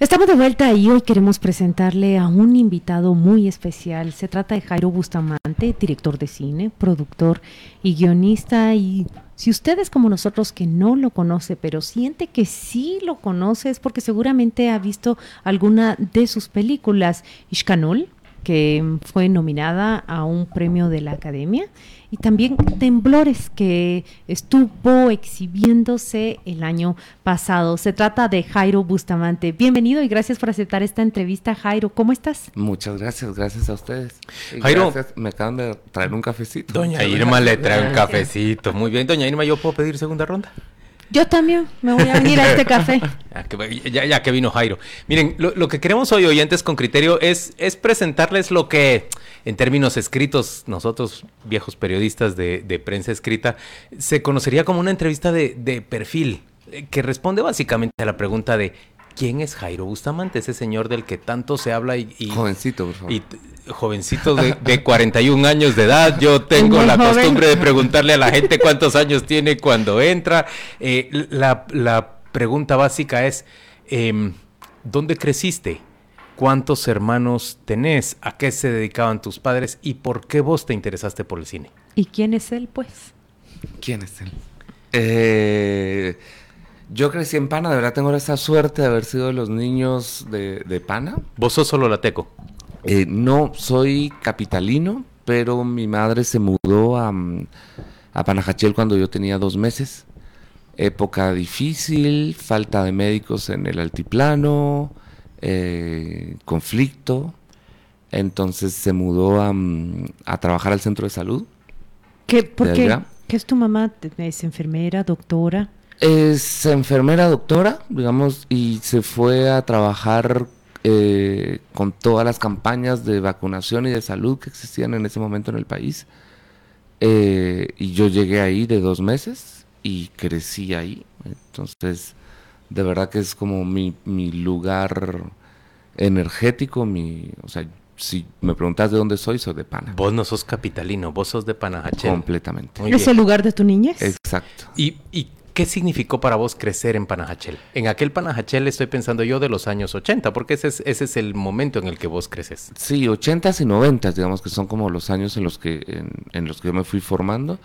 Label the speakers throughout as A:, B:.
A: Estamos de vuelta y hoy queremos presentarle a un invitado muy especial. Se trata de Jairo Bustamante, director de cine, productor y guionista. Y si ustedes como nosotros que no lo conoce, pero siente que sí lo conoce, es porque seguramente ha visto alguna de sus películas. Ishkanul, que fue nominada a un premio de la Academia y también Temblores, que estuvo exhibiéndose el año pasado. Se trata de Jairo Bustamante. Bienvenido y gracias por aceptar esta entrevista, Jairo. ¿Cómo estás?
B: Muchas gracias, gracias a ustedes.
C: Jairo,
B: me acaban de traer un cafecito.
C: Doña Irma le trae un cafecito. Muy bien, doña Irma, ¿yo puedo pedir segunda ronda?
A: Yo también me voy a venir a este café.
C: ya, que vino Jairo. Miren, lo, que queremos hoy, oyentes con criterio, es, es presentarles lo que, en términos escritos, nosotros, viejos periodistas de, de prensa escrita, se conocería como una entrevista de, de perfil, eh, que responde básicamente a la pregunta de ¿quién es Jairo Bustamante? Ese señor del que tanto se habla y...
B: jovencito, por favor.
C: Y, jovencito de, de, 41 años de edad. Yo tengo la costumbre de preguntarle a la gente cuántos años tiene cuando entra. Eh, la, la, pregunta básica es, eh, ¿dónde creciste? ¿Cuántos hermanos tenés? ¿A qué se dedicaban tus padres? ¿Y por qué vos te interesaste por el cine?
A: ¿Y quién es él, pues?
B: ¿Quién es él? Eh, yo crecí en Pana, de verdad tengo esa suerte de haber sido de los niños de, de Pana.
C: ¿Vos sos solo lateco?
B: Eh, no, soy capitalino, pero mi madre se mudó a, a Panajachel cuando yo tenía dos meses. Época difícil, falta de médicos en el altiplano, eh, conflicto. Entonces se mudó a, a, trabajar al centro de salud.
A: ¿Qué, ¿Por qué? ¿Qué es tu mamá? ¿Es enfermera, doctora?
B: Es enfermera, doctora, digamos, y se fue a trabajar eh, con todas las campañas de vacunación y de salud que existían en ese momento en el país. Eh, y yo llegué ahí de dos meses y crecí ahí. Entonces, de verdad que es como mi, mi lugar energético, mi, o sea, si me preguntas de dónde soy, soy de Pana.
C: Vos no sos capitalino, vos sos de Panajachel.
B: Completamente.
A: ¿Es el lugar de tu niñez?
B: Exacto.
C: ¿Y, ¿Y qué significó para vos crecer en Panajachel? En aquel Panajachel estoy pensando yo de los años 80, porque ese es, ese es el momento en el que vos creces.
B: Sí, 80 y 90, digamos que son como los años en los que, en, en los que yo me fui formando.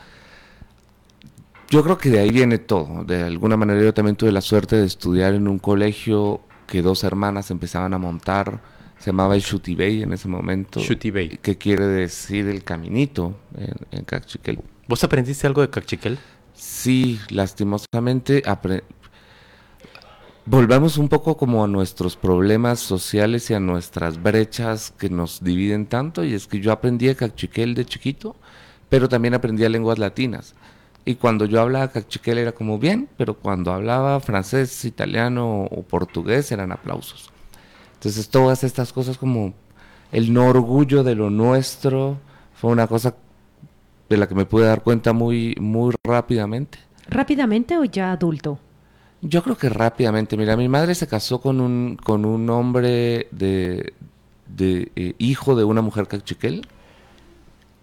B: Yo creo que de ahí viene todo. De alguna manera yo también tuve la suerte de estudiar en un colegio que dos hermanas empezaban a montar se llamaba el Shutibey en ese momento.
C: Shutibey.
B: Que quiere decir el caminito en, en Cachiquel.
C: ¿Vos aprendiste algo de Cachiquel?
B: Sí, lastimosamente volvamos un poco como a nuestros problemas sociales y a nuestras brechas que nos dividen tanto. Y es que yo aprendí a Cachiquel de chiquito, pero también aprendí lenguas latinas. Y cuando yo hablaba cachiquel era como bien, pero cuando hablaba francés, italiano o portugués eran aplausos. Entonces todas estas cosas como el no orgullo de lo nuestro fue una cosa de la que me pude dar cuenta muy, muy rápidamente.
A: ¿Rápidamente o ya adulto?
B: Yo creo que rápidamente. Mira, mi madre se casó con un, con un hombre de, de eh, hijo de una mujer cachiquel.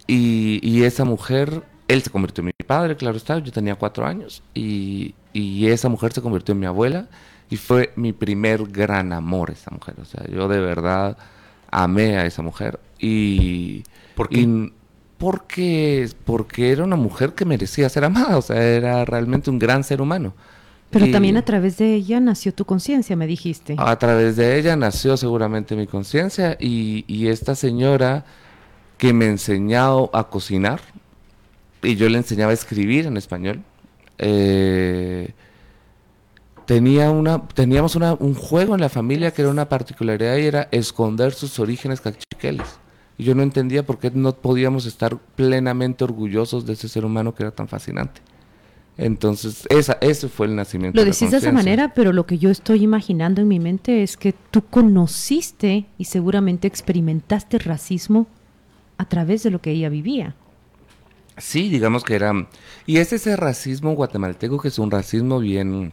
B: Y, y, esa mujer, él se convirtió en mi padre, claro está, yo tenía cuatro años. Y, y esa mujer se convirtió en mi abuela. Y fue mi primer gran amor esa mujer. O sea, yo de verdad amé a esa mujer. Y...
C: ¿Por qué?
B: Y, porque, porque era una mujer que merecía ser amada, o sea, era realmente un gran ser humano.
A: Pero y también a través de ella nació tu conciencia, me dijiste.
B: A través de ella nació seguramente mi conciencia y, y, esta señora que me enseñado a cocinar y yo le enseñaba a escribir en español. Eh, tenía una, teníamos una, un juego en la familia que era una particularidad y era esconder sus orígenes cachiqueles. Y yo no entendía por qué no podíamos estar plenamente orgullosos de ese ser humano que era tan fascinante. Entonces, esa, ese fue el nacimiento.
A: Lo decís de, esa manera, pero lo que yo estoy imaginando en mi mente es que tú conociste y seguramente experimentaste racismo a través de lo que ella vivía.
B: Sí, digamos que era... Y es ese racismo guatemalteco que es un racismo bien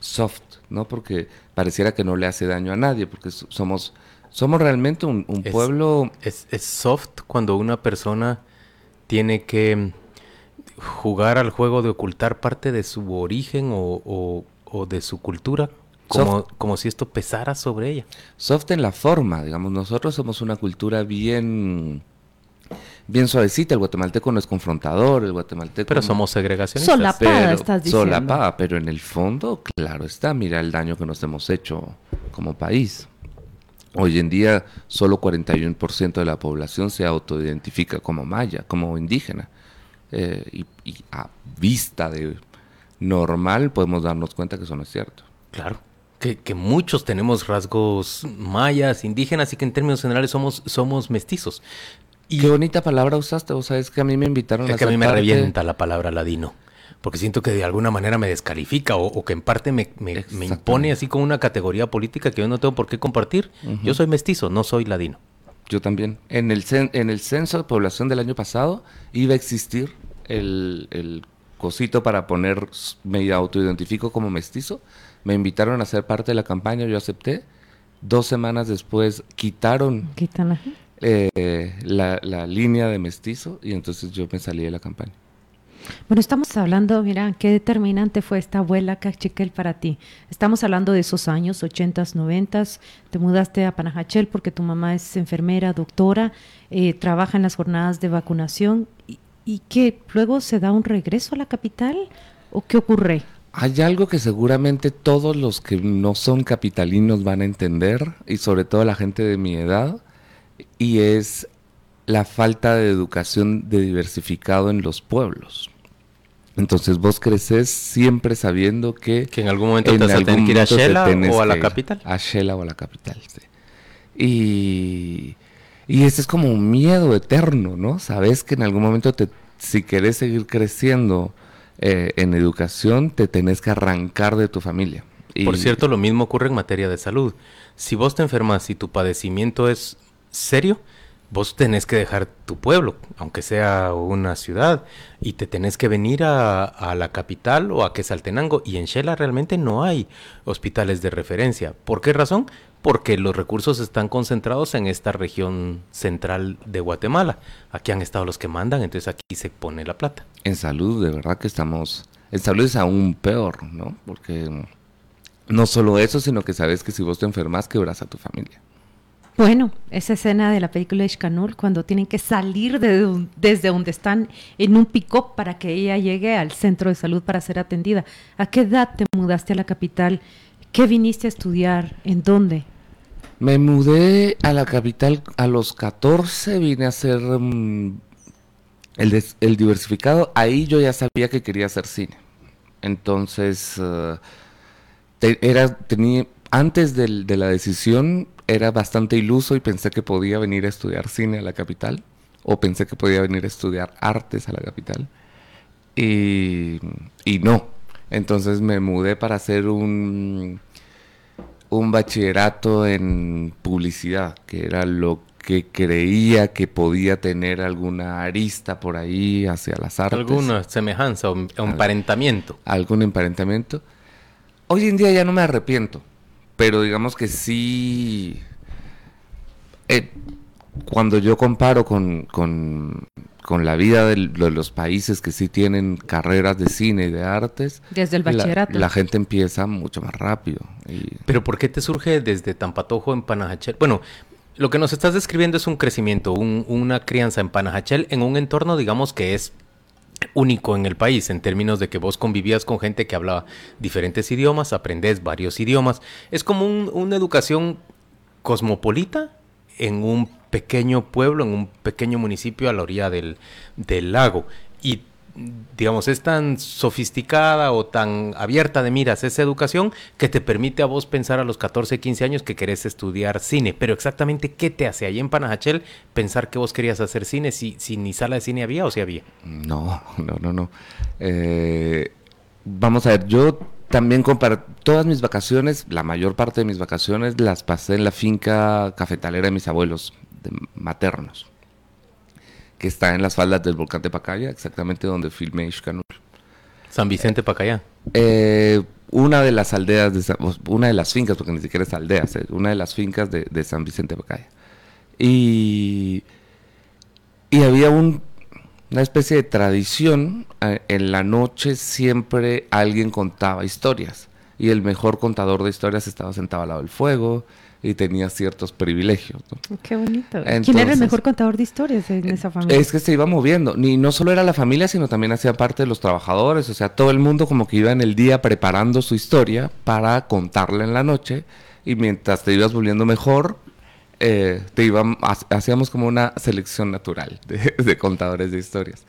B: soft, ¿no? Porque pareciera que no le hace daño a nadie, porque somos somos realmente un, un
C: es,
B: pueblo...
C: Es, es, soft cuando una persona tiene que jugar al juego de ocultar parte de su origen o, o, o de su cultura Como, como si esto pesara sobre ella.
B: Soft en la forma, digamos, nosotros somos una cultura bien bien suavecita. El guatemalteco no es confrontador, el guatemalteco.
C: Pero somos segregacionistas.
A: Solapada, estás diciendo.
B: Solapada, pero en el fondo, claro está, mira el daño que nos hemos hecho como país. Hoy en día, solo 41% de la población se autoidentifica como maya, como indígena. Eh, y, y a vista de normal podemos darnos cuenta que eso no es cierto.
C: Claro. Que, que, muchos tenemos rasgos mayas, indígenas y que en términos generales somos, somos mestizos.
B: Y Qué bonita palabra usaste, vos sabes que a mí me invitaron
C: es a... que a mí me revienta la palabra ladino, porque siento que de alguna manera me descalifica o, o que en parte me, me, me, impone así como una categoría política que yo no tengo por qué compartir. Uh -huh. Yo soy mestizo, no soy ladino.
B: Yo también. En el, cen en el censo de población del año pasado iba a existir el, el cosito para poner, me autoidentifico como mestizo. Me invitaron a ser parte de la campaña, yo acepté. Dos semanas después quitaron... Eh, la, la, línea de mestizo y entonces yo me salí de la campaña.
A: Bueno, estamos hablando, mira, qué determinante fue esta abuela Cachiquel para ti. Estamos hablando de esos años, 80s, 90s, te mudaste a Panajachel porque tu mamá es enfermera, doctora, eh, trabaja en las jornadas de vacunación y, y que luego se da un regreso a la capital o qué ocurre?
B: Hay algo que seguramente todos los que no son capitalinos van a entender y sobre todo la gente de mi edad y es la falta de educación de diversificado en los pueblos. Entonces vos creces siempre sabiendo que...
C: Que en algún momento en te vas a tener que ir a Shela o a la capital.
B: A Shela o a la capital, sí. Y, y ese es como un miedo eterno, ¿no? Sabes que en algún momento, te, si querés seguir creciendo eh, en educación, te tenés que arrancar de tu familia.
C: Y, Por cierto, lo mismo ocurre en materia de salud. Si vos te enfermas y tu padecimiento es serio, vos tenés que dejar tu pueblo, aunque sea una ciudad, y te tenés que venir a, la capital o a Quesaltenango. Y en Shela realmente no hay hospitales de referencia. ¿Por qué razón? Porque los recursos están concentrados en esta región central de Guatemala. Aquí han estado los que mandan, entonces aquí se pone la plata.
B: En salud, de verdad que estamos... En salud es aún peor, ¿no? Porque no solo eso, sino que sabes que si vos te enfermas, quebras a tu familia.
A: Bueno, esa escena de la película de Ishkanul, cuando tienen que salir de, desde donde están en un pick-up para que ella llegue al centro de salud para ser atendida. ¿A qué edad te mudaste a la capital? ¿Qué viniste a estudiar? ¿En dónde?
B: Me mudé a la capital a los 14, vine a hacer um, el, des, el, diversificado. Ahí yo ya sabía que quería hacer cine. Entonces, uh, te, era, tenía, antes del, de la decisión era bastante iluso y pensé que podía venir a estudiar cine a la capital o pensé que podía venir a estudiar artes a la capital y, y no. Entonces me mudé para hacer un, un bachillerato en publicidad, que era lo que creía que podía tener alguna arista por ahí hacia las artes.
C: Alguna semejanza o emparentamiento.
B: Algún emparentamiento. Hoy en día ya no me arrepiento pero digamos que sí, eh, cuando yo comparo con, con, con la vida de, los países que sí tienen carreras de cine y de artes,
A: desde el bachillerato,
B: la, la gente empieza mucho más rápido. Y...
C: Pero ¿por qué te surge desde Tampatojo en Panajachel? Bueno, lo que nos estás describiendo es un crecimiento, un, una crianza en Panajachel en un entorno, digamos, que es único en el país en términos de que vos convivías con gente que hablaba diferentes idiomas, aprendés varios idiomas. Es como un, una educación cosmopolita en un pequeño pueblo, en un pequeño municipio a la orilla del, del lago. Y digamos, es tan sofisticada o tan abierta de miras esa educación que te permite a vos pensar a los 14, 15 años que querés estudiar cine. Pero exactamente, ¿qué te hace ahí en Panajachel pensar que vos querías hacer cine si, si ni sala de cine había o si había?
B: No, no, no, no. Eh, vamos a ver, yo también comparto todas mis vacaciones, la mayor parte de mis vacaciones las pasé en la finca cafetalera de mis abuelos de maternos que está en las faldas del volcán de Pacaya, exactamente donde filmé Ishkanul.
C: San Vicente Pacaya.
B: Eh, una de las aldeas, de, una de las fincas, porque ni siquiera es aldeas, eh, una de las fincas de, de San Vicente Pacaya. Y, y había un, una especie de tradición, eh, en la noche siempre alguien contaba historias. y el mejor contador de historias estaba sentado al lado del fuego y tenía ciertos privilegios.
A: Qué bonito. ¿Quién era el mejor contador de historias en esa familia?
B: Es que se iba moviendo. Ni no solo era la familia, sino también hacía parte de los trabajadores. O sea, todo el mundo como que iba en el día preparando su historia para contarla en la noche. Y mientras te ibas volviendo mejor, eh, te iban, hacíamos como una selección natural de, contadores de historias.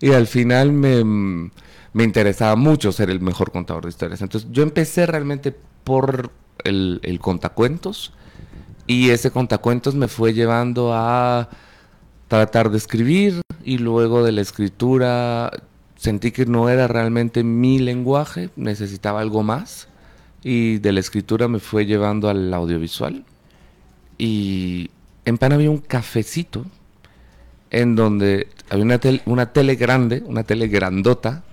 B: Y al final me, me interesaba mucho ser el mejor contador de historias. Entonces yo empecé realmente por el, contacuentos. Y ese contacuentos me fue llevando a tratar de escribir. Y luego de la escritura sentí que no era realmente mi lenguaje, necesitaba algo más. Y de la escritura me fue llevando al audiovisual. Y en Pan había un cafecito en donde había una, una tele grande, una tele grandota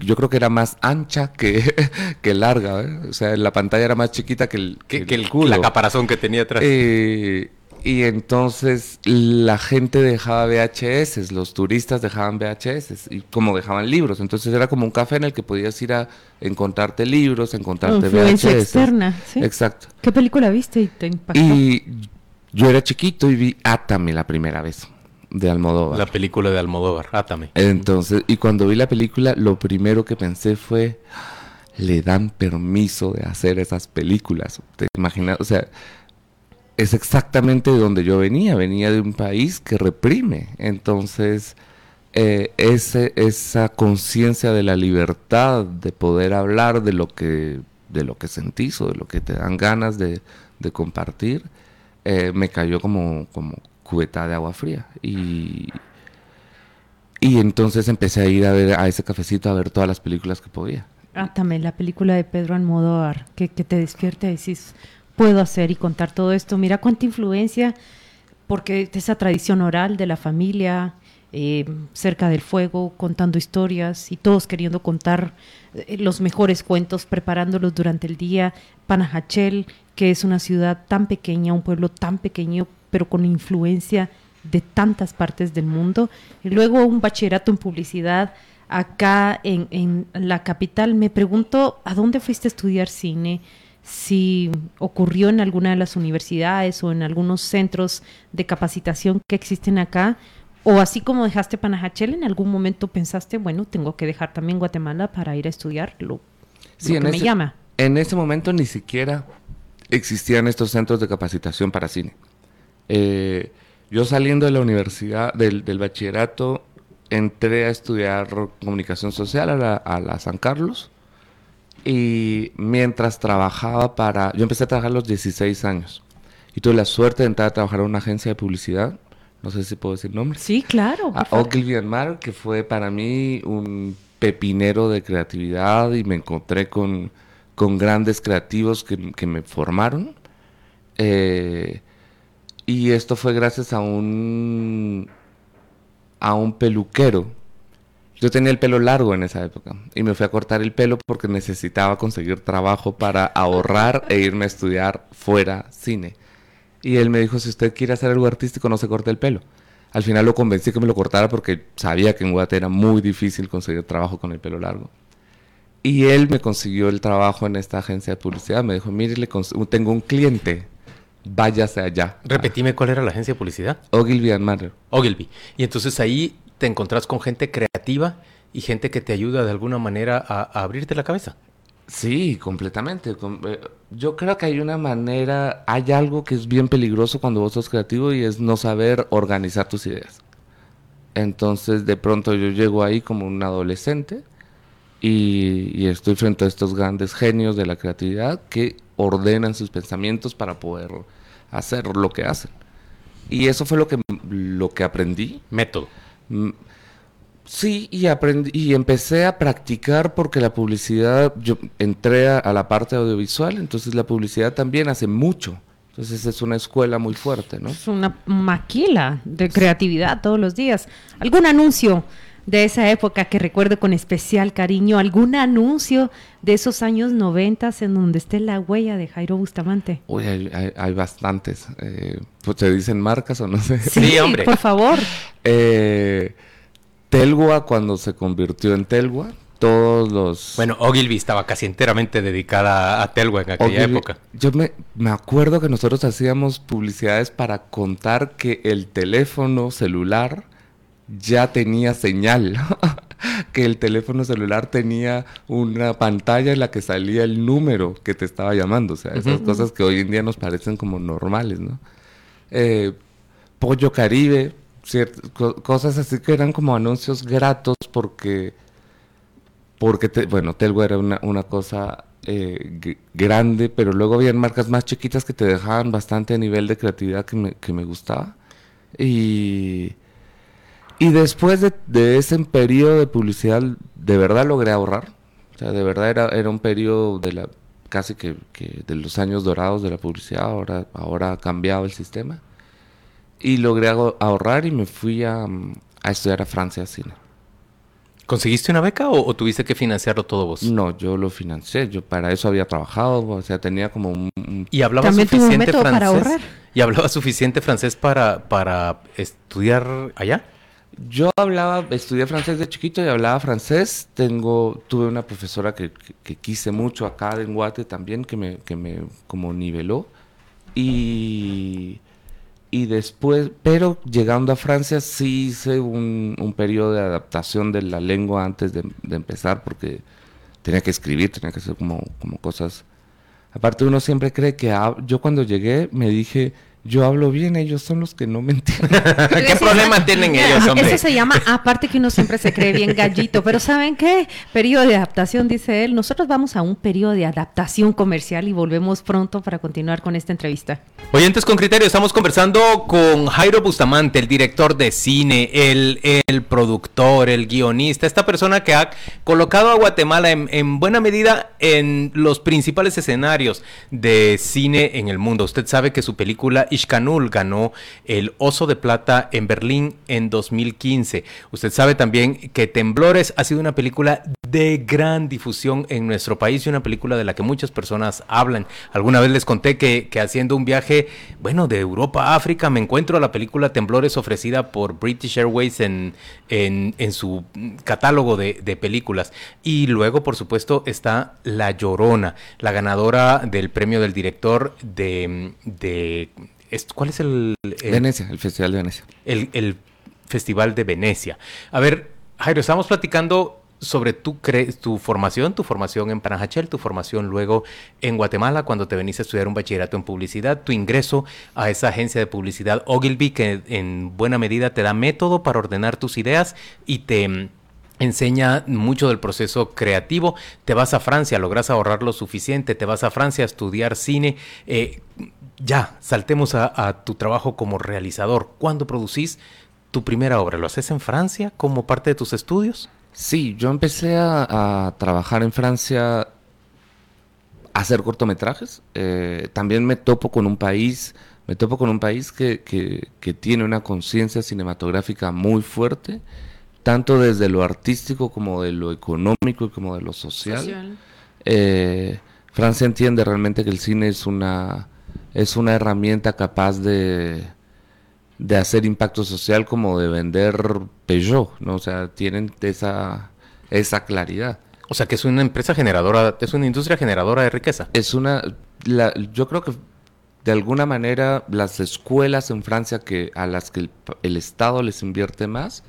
B: yo creo que era más ancha que, que larga, ¿eh? o sea, la pantalla era más chiquita que el,
C: que, el, culo. La caparazón que tenía atrás.
B: Eh, y entonces la gente dejaba VHS, los turistas dejaban VHS, y como dejaban libros. Entonces era como un café en el que podías ir a encontrarte libros, encontrarte
A: Influencia VHS. externa, ¿sí?
B: Exacto.
A: ¿Qué película viste y te impactó?
B: Y yo era chiquito y vi Atami la primera vez de Almodóvar.
C: La película de Almodóvar, Átame.
B: Entonces, y cuando vi la película, lo primero que pensé fue, le dan permiso de hacer esas películas. ¿Te imaginas? O sea, es exactamente de donde yo venía, venía de un país que reprime. Entonces, eh, ese, esa conciencia de la libertad, de poder hablar de lo que, de lo que sentís o de lo que te dan ganas de, de compartir, eh, me cayó como, como, cubeta de agua fría. Y, y entonces empecé a ir a ver a ese cafecito a ver todas las películas que podía.
A: Ah, también la película de Pedro Almodóvar, que, que te despierte y decís, puedo hacer y contar todo esto. Mira cuánta influencia, porque esa tradición oral de la familia, eh, cerca del fuego, contando historias y todos queriendo contar eh, los mejores cuentos, preparándolos durante el día. Panajachel, que es una ciudad tan pequeña, un pueblo tan pequeño, pero con influencia de tantas partes del mundo. Y luego un bachillerato en publicidad acá en, en la capital. Me pregunto, ¿a dónde fuiste a estudiar cine? si ocurrió en alguna de las universidades o en algunos centros de capacitación que existen acá, o así como dejaste Panajachel, en algún momento pensaste, bueno, tengo que dejar también Guatemala para ir a estudiar lo, que me llama.
B: En ese momento ni siquiera existían estos centros de capacitación para cine. Eh, yo saliendo de la universidad, del, bachillerato, entré a estudiar comunicación social a la, San Carlos y mientras trabajaba para... Yo empecé a trabajar a los 16 años y tuve la suerte de entrar a trabajar en una agencia de publicidad, no sé si puedo decir nombre.
A: Sí, claro.
B: A Ogilvy Mar, que fue para mí un pepinero de creatividad y me encontré con, con grandes creativos que, que me formaron. Eh, y esto fue gracias a un a un peluquero. Yo tenía el pelo largo en esa época y me fui a cortar el pelo porque necesitaba conseguir trabajo para ahorrar e irme a estudiar fuera cine. Y él me dijo, si usted quiere hacer algo artístico, no se corte el pelo. Al final lo convencí que me lo cortara porque sabía que en Guate era muy difícil conseguir trabajo con el pelo largo. Y él me consiguió el trabajo en esta agencia de publicidad. Me dijo, mire, tengo un cliente váyase allá.
C: Repetime cuál era la agencia de publicidad.
B: Ogilvy and Mather.
C: Ogilvy. Y entonces ahí te encontrás con gente creativa y gente que te ayuda de alguna manera a, abrirte la cabeza.
B: Sí, completamente. Eh, yo creo que hay una manera, hay algo que es bien peligroso cuando vos sos creativo y es no saber organizar tus ideas. Entonces de pronto yo llego ahí como un adolescente y, y estoy frente a estos grandes genios de la creatividad que ordenan sus pensamientos para poder hacer lo que hacen. Y eso fue lo que, lo que aprendí.
C: Método. Mm,
B: sí, y aprendí y empecé a practicar porque la publicidad, yo entré a, la parte audiovisual, entonces la publicidad también hace mucho. Entonces es una escuela muy fuerte, ¿no?
A: Es una maquila de creatividad todos los días. ¿Algún anuncio de esa época que recuerdo con especial cariño, algún anuncio de esos años noventas en donde esté la huella de Jairo Bustamante.
B: Uy, hay, bastantes. Eh, pues te dicen marcas o no sé.
A: Sí, Por favor.
B: Eh, Telgua cuando se convirtió en Telgua. todos los...
C: Bueno, Ogilvy estaba casi enteramente dedicada a Telwa en aquella época.
B: Yo me, me acuerdo que nosotros hacíamos publicidades para contar que el teléfono celular ya tenía señal. que el teléfono celular tenía una pantalla en la que salía el número que te estaba llamando. O sea, esas cosas que hoy en día nos parecen como normales, ¿no? Eh, Pollo Caribe, cosas así que eran como anuncios gratos porque, porque bueno, Telgo era una, una cosa eh, grande, pero luego habían marcas más chiquitas que te dejaban bastante nivel de creatividad que me, que me gustaba. Y, y después de, ese periodo de publicidad, de verdad logré ahorrar. O sea, de verdad era, era un periodo de la casi que, de los años dorados de la publicidad. Ahora, ahora ha cambiado el sistema. Y logré ahorrar y me fui a, estudiar a Francia cine.
C: ¿Conseguiste una beca o, tuviste que financiarlo todo vos?
B: No, yo lo financié. Yo para eso había trabajado, o sea, tenía como un...
C: ¿Y hablaba suficiente francés? Para ahorrar? ¿Y hablaba suficiente francés para, para estudiar allá?
B: Yo hablaba, estudié francés de chiquito y hablaba francés. Tengo, tuve una profesora que, quise mucho acá en Guate también, que me, que me como niveló. Y, y después, pero llegando a Francia sí hice un, un periodo de adaptación de la lengua antes de, empezar, porque tenía que escribir, tenía que hacer como, como cosas. Aparte uno siempre cree que yo cuando llegué me dije, yo hablo bien, ellos son los que no me entienden.
C: ¿Qué problema tienen ellos, hombre?
A: Eso se llama, aparte que uno siempre se cree bien gallito, pero ¿saben qué? Periodo de adaptación, dice él. Nosotros vamos a un periodo de adaptación comercial y volvemos pronto para continuar con esta entrevista.
C: Oyentes con criterio, estamos conversando con Jairo Bustamante, el director de cine, el, el productor, el guionista, esta persona que ha colocado a Guatemala en, en buena medida en los principales escenarios de cine en el mundo. Usted sabe que su película Ishkanul ganó el Oso de Plata en Berlín en 2015. Usted sabe también que Temblores ha sido una película de gran difusión en nuestro país y una película de la que muchas personas hablan. Alguna vez les conté que, haciendo un viaje, bueno, de Europa a África, me encuentro a la película Temblores ofrecida por British Airways en, en, su catálogo de, películas. Y luego, por supuesto, está La Llorona, la ganadora del premio del director de ¿Cuál es el,
B: Venecia, el Festival de Venecia.
C: El, Festival de Venecia. A ver, Jairo, estamos platicando sobre tu, tu formación, tu formación en Panajachel, tu formación luego en Guatemala, cuando te venís a estudiar un bachillerato en publicidad, tu ingreso a esa agencia de publicidad Ogilvy, que en buena medida te da método para ordenar tus ideas y te enseña mucho del proceso creativo. Te vas a Francia, logras ahorrar lo suficiente, te vas a Francia a estudiar cine. Eh, ya, saltemos a, tu trabajo como realizador. ¿Cuándo producís tu primera obra? ¿Lo haces en Francia como parte de tus estudios?
B: Sí, yo empecé a, trabajar en Francia, a hacer cortometrajes. Eh, también me topo con un país, me topo con un país que, que, tiene una conciencia cinematográfica muy fuerte, tanto desde lo artístico como de lo económico y como de lo social. Eh, Francia entiende realmente que el cine es una es una herramienta capaz de, de hacer impacto social como de vender Peugeot, ¿no? O sea, tienen esa, esa claridad.
C: O sea, que es una empresa generadora, es una industria generadora de riqueza.
B: Es una, yo creo que de alguna manera las escuelas en Francia que a las que el, Estado les invierte más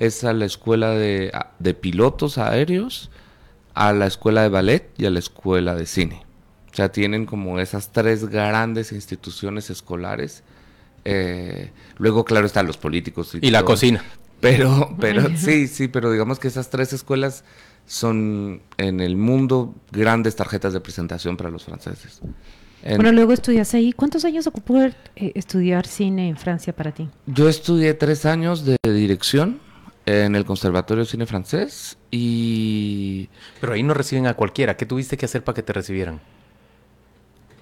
B: es a la escuela de, de pilotos aéreos, a la escuela de ballet y a la escuela de cine. O sea, tienen como esas tres grandes instituciones escolares. Eh, luego, claro, están los políticos.
C: Y, la cocina.
B: Pero, pero sí, sí, pero digamos que esas tres escuelas son en el mundo grandes tarjetas de presentación para los franceses.
A: bueno, luego estudias ahí. ¿Cuántos años ocupó eh, estudiar cine en Francia para ti?
B: Yo estudié tres años de dirección en el Conservatorio de Cine Francés y...
C: Pero ahí no reciben a cualquiera. ¿Qué tuviste que hacer para que te recibieran?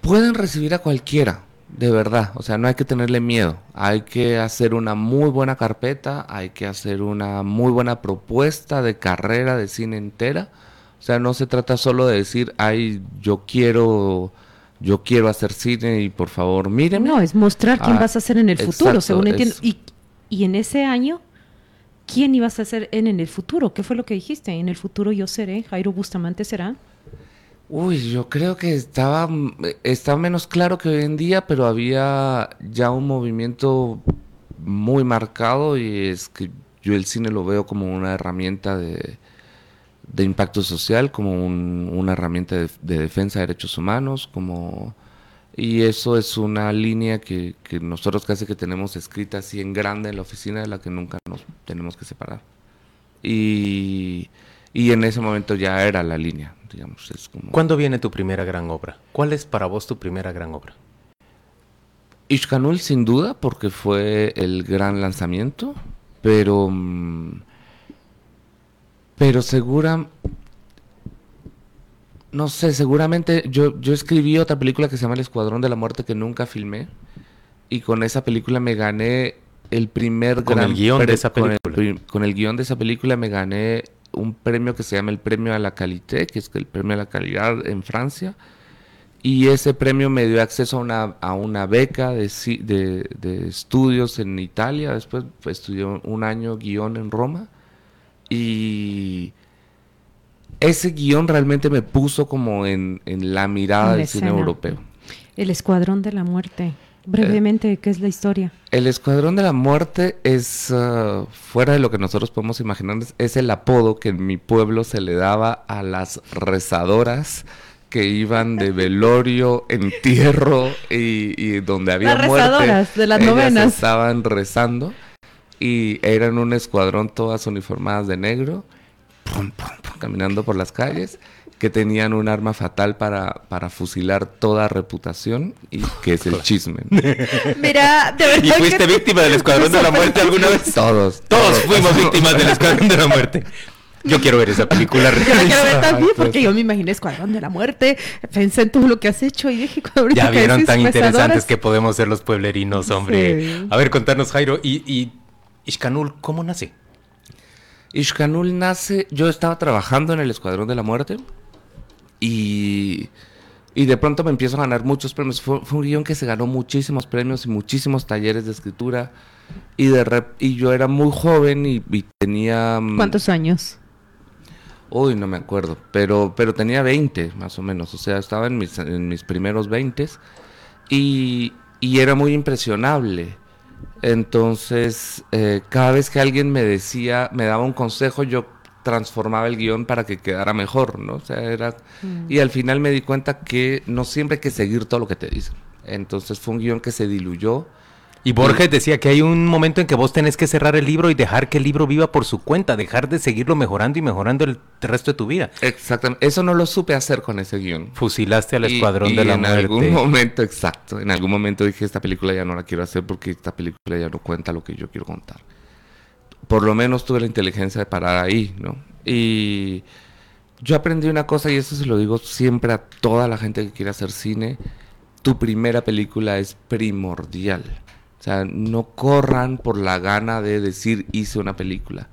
B: pueden recibir a cualquiera, de verdad. O sea, no hay que tenerle miedo. Hay que hacer una muy buena carpeta, hay que hacer una muy buena propuesta de carrera de cine entera. O sea, no se trata solo de decir, ay, yo quiero, yo quiero hacer cine y por favor, miren.
A: No, es mostrar quién ah, vas a hacer en el futuro, según entiendo. Y, y en ese año quién ibas a ser en, en el futuro. ¿Qué fue lo que dijiste? En el futuro yo seré, Jairo Bustamante será.
B: Uy, yo creo que estaba, estaba menos claro que hoy en día, pero había ya un movimiento muy marcado y es que yo el cine lo veo como una herramienta de, de impacto social, como un, una herramienta de, defensa de derechos humanos, como y eso es una línea que, que, nosotros casi que tenemos escrita así en grande en la oficina de la que nunca nos tenemos que separar. Y, y en ese momento ya era la línea. Digamos, es como...
C: ¿Cuándo viene tu primera gran obra? ¿Cuál es para vos tu primera gran obra?
B: Ishkanul sin duda, porque fue el gran lanzamiento, pero... Pero segura... No sé, seguramente yo, yo escribí otra película que se llama El Escuadrón de la Muerte que nunca filmé. Y con esa película me gané el primer
C: con gran... el guion de esa película.
B: Con el, con el guion de esa película me gané un premio que se llama el Premio a la Calité, que es el premio a la calidad en Francia. Y ese premio me dio acceso a una, a una beca de, de, de estudios en Italia. Después pues, estudié un año guion en Roma. Y ese guion realmente me puso como en, en la mirada del cine europeo.
A: El Escuadrón de la Muerte. Brevemente, ¿qué es la historia?
B: El Escuadrón de la Muerte es, uh, fuera de lo que nosotros podemos imaginar, es el apodo que en mi pueblo se le daba a las rezadoras que iban de velorio, entierro y, y donde había
A: las
B: muerte.
A: rezadoras de las novenas.
B: estaban rezando y eran un escuadrón todas uniformadas de negro, pum, pum, pum, caminando por las calles que tenían un arma fatal para, para fusilar toda reputación y que es el chisme.
A: Mira, de verdad.
C: ¿Y fuiste que... víctima del Escuadrón de la Muerte alguna vez?
B: Todos.
C: Todos fuimos víctimas del Escuadrón de la Muerte. Yo quiero ver esa película.
A: Yo la quiero ver también porque yo me imaginé Escuadrón de la Muerte, pensé en todo lo que has hecho y dije,
C: Ya vieron tan interesantes que podemos ser los pueblerinos, hombre. Sí. A ver, contarnos, Jairo, y, y Ishkanul, ¿cómo nace?
B: Ishkanul nace, yo estaba trabajando en el Escuadrón de la Muerte y, y de pronto me empiezo a ganar muchos premios. Fue, fue, un guion que se ganó muchísimos premios y muchísimos talleres de escritura. Y, de rep, y yo era muy joven y, y tenía...
A: ¿Cuántos años?
B: Uy, no me acuerdo, pero, pero tenía 20 más o menos, o sea, estaba en mis, en mis primeros 20 y, y era muy impresionable. Entonces, eh, cada vez que alguien me decía, me daba un consejo, yo transformaba el guion para que quedara mejor, ¿no? O sea, era... Mm. Y al final me di cuenta que no siempre hay que seguir todo lo que te dicen. Entonces fue un guion que se diluyó.
C: Y Borges decía que hay un momento en que vos tenés que cerrar el libro y dejar que el libro viva por su cuenta, dejar de seguirlo mejorando y mejorando el resto de tu vida.
B: Exactamente. Eso no lo supe hacer con ese guion.
C: Fusilaste al escuadrón
B: y,
C: de la
B: en
C: muerte.
B: En algún momento, exacto. En algún momento dije, esta película ya no la quiero hacer porque esta película ya no cuenta lo que yo quiero contar. Por lo menos tuve la inteligencia de parar ahí, ¿no? Y yo aprendí una cosa y eso se lo digo siempre a toda la gente que quiere hacer cine. Tu primera película es primordial. O sea, no corran por la gana de decir hice una película.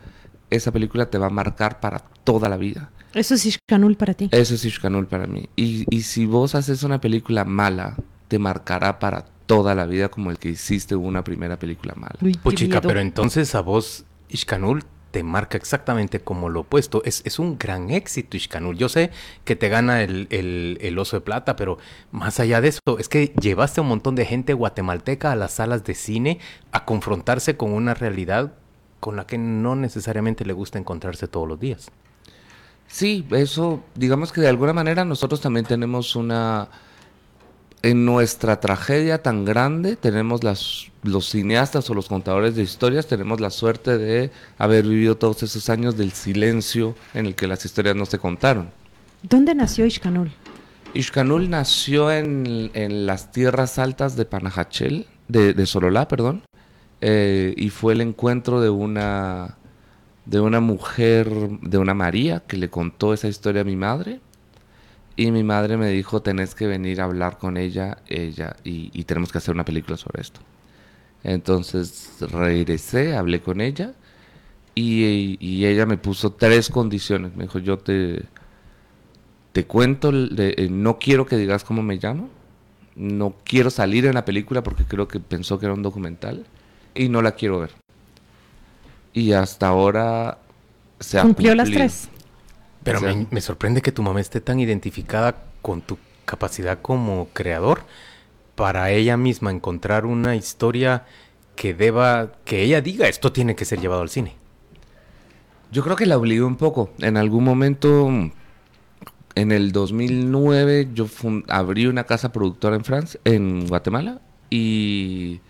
B: Esa película te va a marcar para toda la vida.
A: Eso es Ishkanul para ti.
B: Eso es Ishkanul para mí. Y, y si vos haces una película mala, te marcará para toda la vida como el que hiciste una primera película mala.
C: Uy, pues chica, pero entonces a vos, Ishkanul, te marca exactamente como lo opuesto. Es, es un gran éxito, Ishkanul. Yo sé que te gana el, el, el, oso de plata, pero más allá de eso, es que llevaste a un montón de gente guatemalteca a las salas de cine a confrontarse con una realidad con la que no necesariamente le gusta encontrarse todos los días.
B: Sí, eso, digamos que de alguna manera nosotros también tenemos una en nuestra tragedia tan grande tenemos las, los cineastas o los contadores de historias, tenemos la suerte de haber vivido todos esos años del silencio en el que las historias no se contaron.
A: ¿Dónde nació Ishkanul?
B: Ishkanul nació en, en, las tierras altas de Panajachel, de, de Sololá, perdón, eh, y fue el encuentro de una, de una mujer, de una María, que le contó esa historia a mi madre y mi madre me dijo, tenés que venir a hablar con ella, ella, y, y, tenemos que hacer una película sobre esto. Entonces regresé, hablé con ella, y, y ella me puso tres condiciones. Me dijo, yo te, te cuento, de, no quiero que digas cómo me llamo, no quiero salir en la película porque creo que pensó que era un documental, y no la quiero ver. y hasta ahora se ha
A: Cumplió las
B: cumplido.
A: tres.
C: Pero
B: O sea-
C: me, me sorprende que tu mamá esté tan identificada con tu capacidad como creador para ella misma encontrar una historia que deba, que ella diga, esto tiene que ser llevado al cine.
B: Yo creo que la obligué un poco. En algún momento, en el 2009, yo abrí una casa productora en Francia, en Guatemala, y,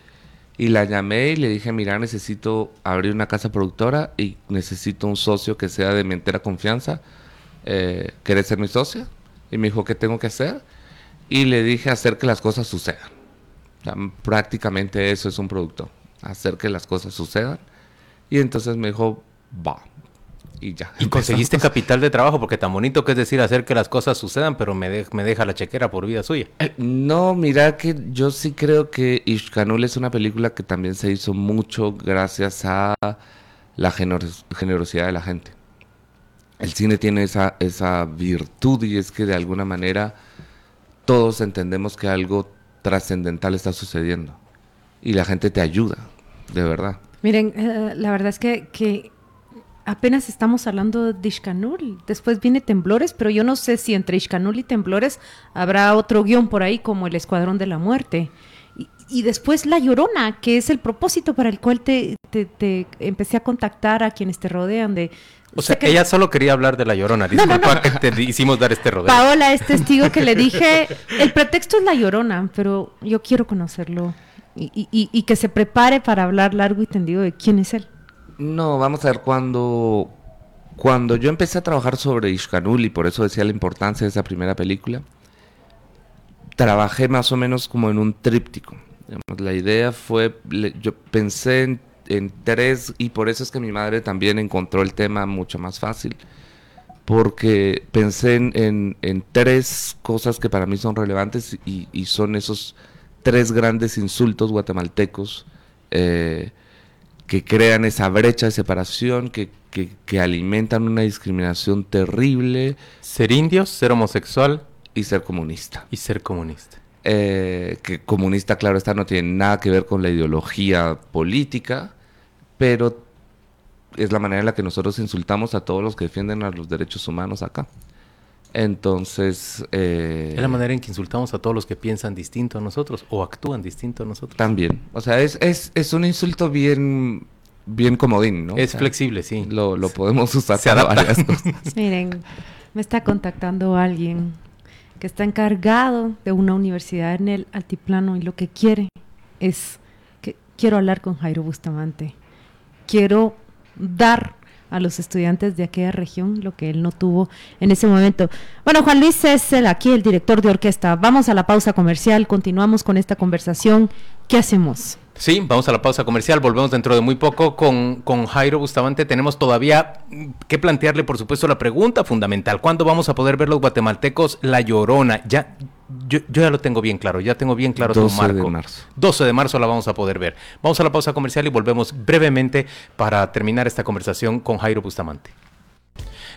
B: y la llamé y le dije, mira, necesito abrir una casa productora y necesito un socio que sea de mi entera confianza. Eh, ¿Querés ser mi socia? Y me dijo, ¿qué tengo que hacer? Y le dije, hacer que las cosas sucedan. O sea, prácticamente eso es un producto, hacer que las cosas sucedan. Y entonces me dijo, va. Y ya.
C: Y conseguiste capital de trabajo, porque tan bonito que es decir hacer que las cosas sucedan, pero me, de- me deja la chequera por vida suya.
B: Eh, No, mira que yo sí creo que Ishkanul es una película que también se hizo mucho gracias a la generos- generosidad de la gente. El cine tiene esa, esa virtud y es que de alguna manera todos entendemos que algo trascendental está sucediendo y la gente te ayuda, de verdad.
A: Miren, eh, la verdad es que, que apenas estamos hablando de Ishkanul. Después viene Temblores, pero yo no sé si entre Ishkanul y Temblores habrá otro guion por ahí como El Escuadrón de la Muerte. Y, y después La Llorona, que es el propósito para el cual te, te- te empecé a contactar a quienes te rodean de...
C: O sea,
A: que
C: ella solo quería hablar de la llorona.
A: No, no,
C: Disculpa que te hicimos dar este rodeo.
A: Paola es testigo que le dije, el pretexto es La Llorona, pero yo quiero conocerlo y, y- y- y que se prepare para hablar largo y tendido de quién es él.
B: No, vamos a ver, cuando, cuando yo empecé a trabajar sobre Ishkanul, y por eso decía la importancia de esa primera película, trabajé más o menos como en un tríptico. La idea fue, yo pensé en, tres, y por eso es que mi madre también encontró el tema mucho más fácil, porque pensé en, en- en tres cosas que para mí son relevantes y, y son esos tres grandes insultos guatemaltecos. eh, que crean esa brecha de separación, que, que- que alimentan una discriminación terrible
C: Ser indio, ser homosexual
B: y ser comunista.
C: y ser comunista.
B: Eh, que comunista, claro está, no tiene nada que ver con la ideología política, pero es la manera en la que nosotros insultamos a todos los que defienden a los derechos humanos acá. Entonces... eh,
C: Es la manera en que insultamos a todos los que piensan distinto a nosotros o actúan distinto a nosotros.
B: También. O sea, es, es, es un insulto bien, bien comodín, ¿no?
C: Es
B: O sea,
C: flexible, sí.
B: Lo, lo podemos usar
C: Se
B: para
C: adapta.
B: varias cosas.
A: Miren, me está contactando alguien que está encargado de una universidad en el altiplano y lo que quiere es que quiero hablar con Jairo Bustamante. Quiero dar a los estudiantes de aquella región lo que él no tuvo en ese momento. Bueno, Juan Luis es el, aquí el director de orquesta. Vamos a la pausa comercial, continuamos con esta conversación. ¿Qué hacemos?
C: Sí, vamos a la pausa comercial, volvemos dentro de muy poco con, con Jairo Bustamante. Tenemos todavía que plantearle, por supuesto, la pregunta fundamental. ¿Cuándo vamos a poder ver los guatemaltecos La Llorona? Ya, yo, yo ya lo tengo bien claro, ya tengo bien claro su
B: 12 de
C: marco.
B: marzo.
C: 12 de marzo la vamos a poder ver. Vamos a la pausa comercial y volvemos brevemente para terminar esta conversación con Jairo Bustamante.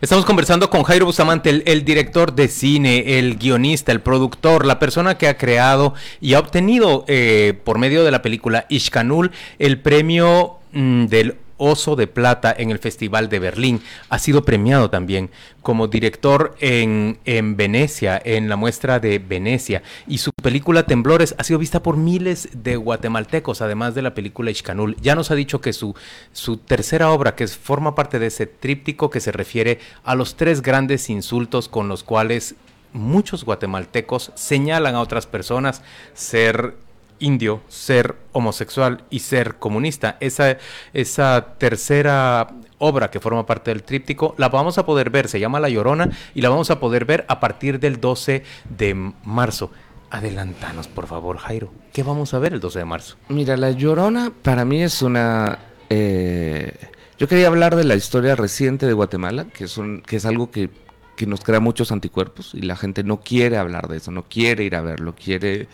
C: Estamos conversando con Jairo Bustamante, el, director de cine, el guionista, el productor, la persona que ha creado y ha obtenido eh, por medio de la película Ishkanul el premio mm, del Oso de Plata en el Festival de Berlín. Ha sido premiado también como director en, en Venecia, en la muestra de Venecia. Y su película Temblores ha sido vista por miles de guatemaltecos, además de la película Ishkanul. Ya nos ha dicho que su, su tercera obra, que forma parte de ese tríptico que se refiere a los tres grandes insultos con los cuales muchos guatemaltecos señalan a otras personas ser indio, ser homosexual y ser comunista. Esa, esa tercera obra que forma parte del tríptico la vamos a poder ver, se llama La Llorona y la vamos a poder ver a partir del 12 de marzo. Adelantanos, por favor, Jairo. ¿Qué vamos a ver el 12 de marzo?
B: Mira, La Llorona para mí es una... eh, yo quería hablar de la historia reciente de Guatemala, que es, un, que es algo que, que nos crea muchos anticuerpos y la gente no quiere hablar de eso, no quiere ir a verlo, quiere...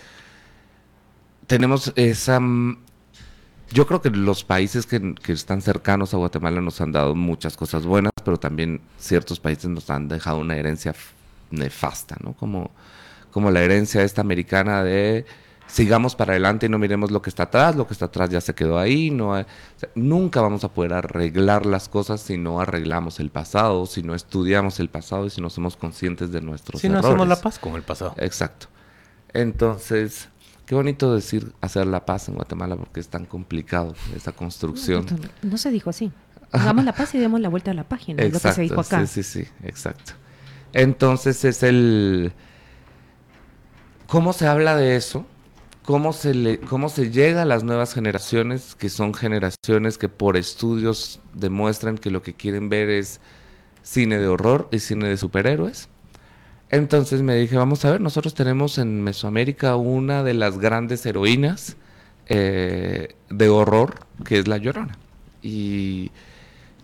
B: Tenemos esa... mm, Yo creo que los países que, que están cercanos a Guatemala nos han dado muchas cosas buenas, pero también ciertos países nos han dejado una herencia nefasta, ¿no? Como, como la herencia esta americana de sigamos para adelante y no miremos lo que está atrás, lo que está atrás ya se quedó ahí, no nunca vamos a poder arreglar las cosas si no arreglamos el pasado, si no estudiamos el pasado y si no somos conscientes de nuestros
C: si
B: errores.
C: Si no hacemos la paz con el pasado.
B: Exacto. Entonces, qué bonito decir hacer la paz en Guatemala porque es tan complicado esa construcción.
A: No, se dijo así. Hagamos la paz y demos la vuelta a la página, exacto, lo que se dijo acá.
B: Sí, sí, sí, exacto. Entonces es el... ¿Cómo se habla de eso? cómo se, le, cómo se llega a las nuevas generaciones, que son generaciones que por estudios demuestran que lo que quieren ver es cine de horror y cine de superhéroes. Entonces me dije, vamos a ver, nosotros tenemos en Mesoamérica una de las grandes heroínas eh, de horror, que es La Llorona. Y,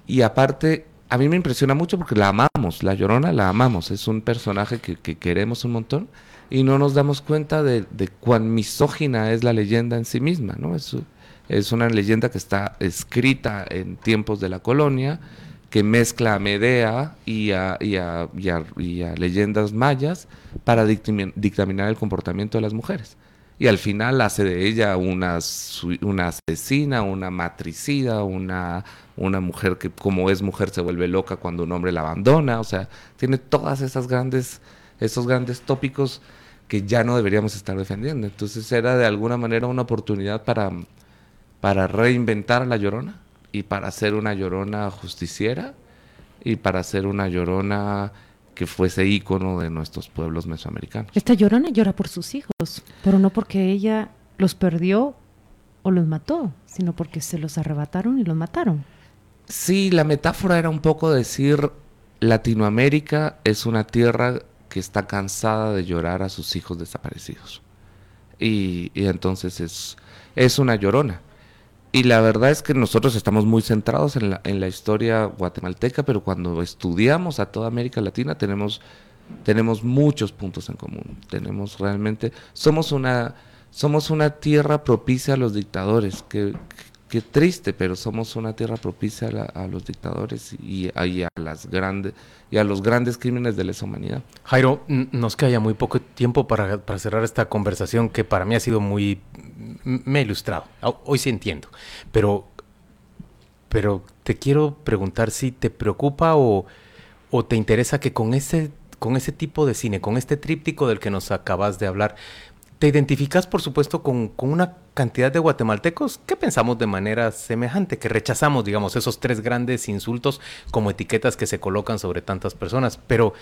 B: y, aparte, a mí me impresiona mucho porque la amamos, La Llorona la amamos, es un personaje que, que queremos un montón y no nos damos cuenta de, cuán misógina es la leyenda en sí misma, ¿no? Es, es una leyenda que está escrita en tiempos de la colonia, que mezcla a Medea y a, y a, leyendas mayas para dictaminar el comportamiento de las mujeres. Y al final hace de ella una, una asesina, una matricida, una, una mujer que como es mujer se vuelve loca cuando un hombre la abandona. O sea, tiene todas esas grandes, esos grandes tópicos que ya no deberíamos estar defendiendo. Entonces era de alguna manera una oportunidad para, para reinventar a la llorona y para hacer una llorona justiciera y para hacer una llorona que fuese ícono de nuestros pueblos mesoamericanos.
A: Esta llorona llora por sus hijos, pero no porque ella los perdió o los mató, sino porque se los arrebataron y los mataron.
B: Sí, la metáfora era un poco decir, Latinoamérica es una tierra que está cansada de llorar a sus hijos desaparecidos. Y, entonces es, es una llorona. Y la verdad es que nosotros estamos muy centrados en la, en la historia guatemalteca, pero cuando estudiamos a toda América Latina tenemos, tenemos muchos puntos en común. Tenemos realmente, somos una, somos una tierra propicia a los dictadores, que, qué triste, pero somos una tierra propicia a, los dictadores y, a, las grandes y a los grandes crímenes de lesa humanidad.
C: Jairo, nos queda ya muy poco tiempo para, cerrar esta conversación que para mí ha sido muy me ha ilustrado. Hoy sí entiendo, pero pero te quiero preguntar si te preocupa o, o te interesa que con ese con ese tipo de cine, con este tríptico del que nos acabas de hablar, ¿Te identificas, por supuesto, con, una cantidad de guatemaltecos que pensamos de manera semejante, que rechazamos, digamos, esos tres grandes insultos como etiquetas que se colocan sobre tantas personas? Pero,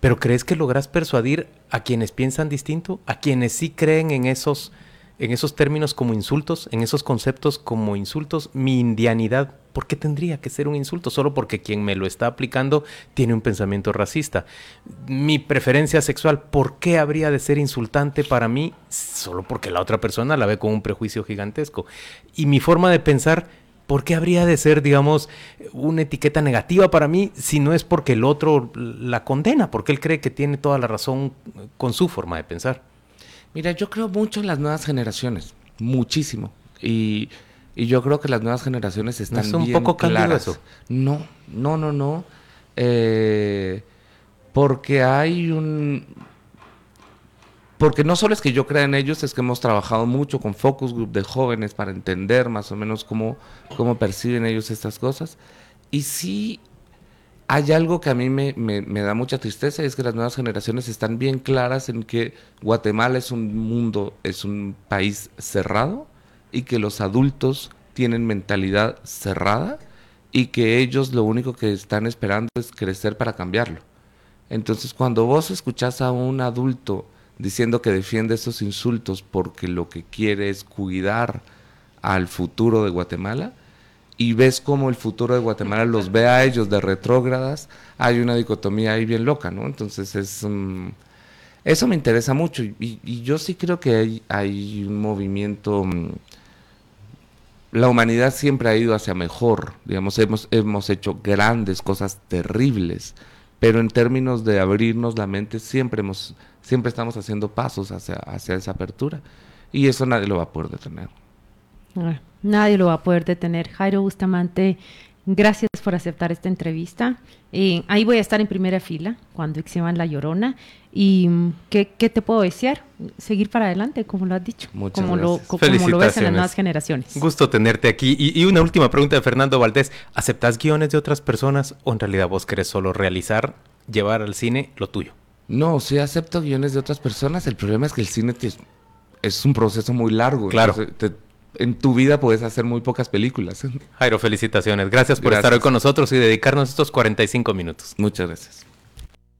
C: pero ¿crees que logras persuadir a quienes piensan distinto, a quienes sí creen en esos en esos términos como insultos, en esos conceptos como insultos, mi indianidad, ¿por qué tendría que ser un insulto? Solo porque quien me lo está aplicando tiene un pensamiento racista. Mi preferencia sexual, ¿por qué habría de ser insultante para mí? Solo porque la otra persona la ve con un prejuicio gigantesco. Y mi forma de pensar, ¿por qué habría de ser, digamos, una etiqueta negativa para mí si no es porque el otro la condena, porque él cree que tiene toda la razón con su forma de pensar?
B: Mira, yo creo mucho en las nuevas generaciones, muchísimo. Y, yo creo que las nuevas generaciones están ¿No es un poco claras. Eso? No, no, no, no. Eh, porque hay un... Porque no solo es que yo crea en ellos, es que hemos trabajado mucho con focus group de jóvenes para entender más o menos cómo, cómo perciben ellos estas cosas. Y sí hay algo que a mí me, da mucha tristeza y es que las nuevas generaciones están bien claras en que Guatemala es un mundo, es un país cerrado y que los adultos tienen mentalidad cerrada y que ellos lo único que están esperando es crecer para cambiarlo. Entonces cuando vos escuchás a un adulto diciendo que defiende esos insultos porque lo que quiere es cuidar al futuro de Guatemala, y ves cómo el futuro de Guatemala los ve a ellos de retrógradas, hay una dicotomía ahí bien loca, ¿no? Entonces es... Mm, eso me interesa mucho y, yo sí creo que hay, hay un movimiento... Mm, la humanidad siempre ha ido hacia mejor, digamos, hemos, hemos hecho grandes cosas terribles, pero en términos de abrirnos la mente siempre, hemos, siempre estamos haciendo pasos hacia, hacia esa apertura y eso nadie lo va a poder detener.
A: Nadie lo va a poder detener. Jairo Bustamante, gracias por aceptar esta entrevista. Eh, ahí voy a estar en primera fila cuando exhiban La Llorona. ¿Y mm, qué, te puedo desear? Seguir para adelante, como lo has dicho.
B: Muchas
A: como
B: Lo,
A: como lo ves en las nuevas generaciones.
C: Gusto tenerte aquí. Y, y, una última pregunta de Fernando Valdés. ¿Aceptas guiones de otras personas o en realidad vos querés solo realizar, llevar al cine lo tuyo?
B: No, sí acepto guiones de otras personas. El problema es que el cine es un proceso muy largo.
C: Claro.
B: En tu vida puedes hacer muy pocas películas.
C: Jairo, felicitaciones. Gracias por estar hoy con nosotros y dedicarnos estos 45 minutos.
B: Muchas gracias.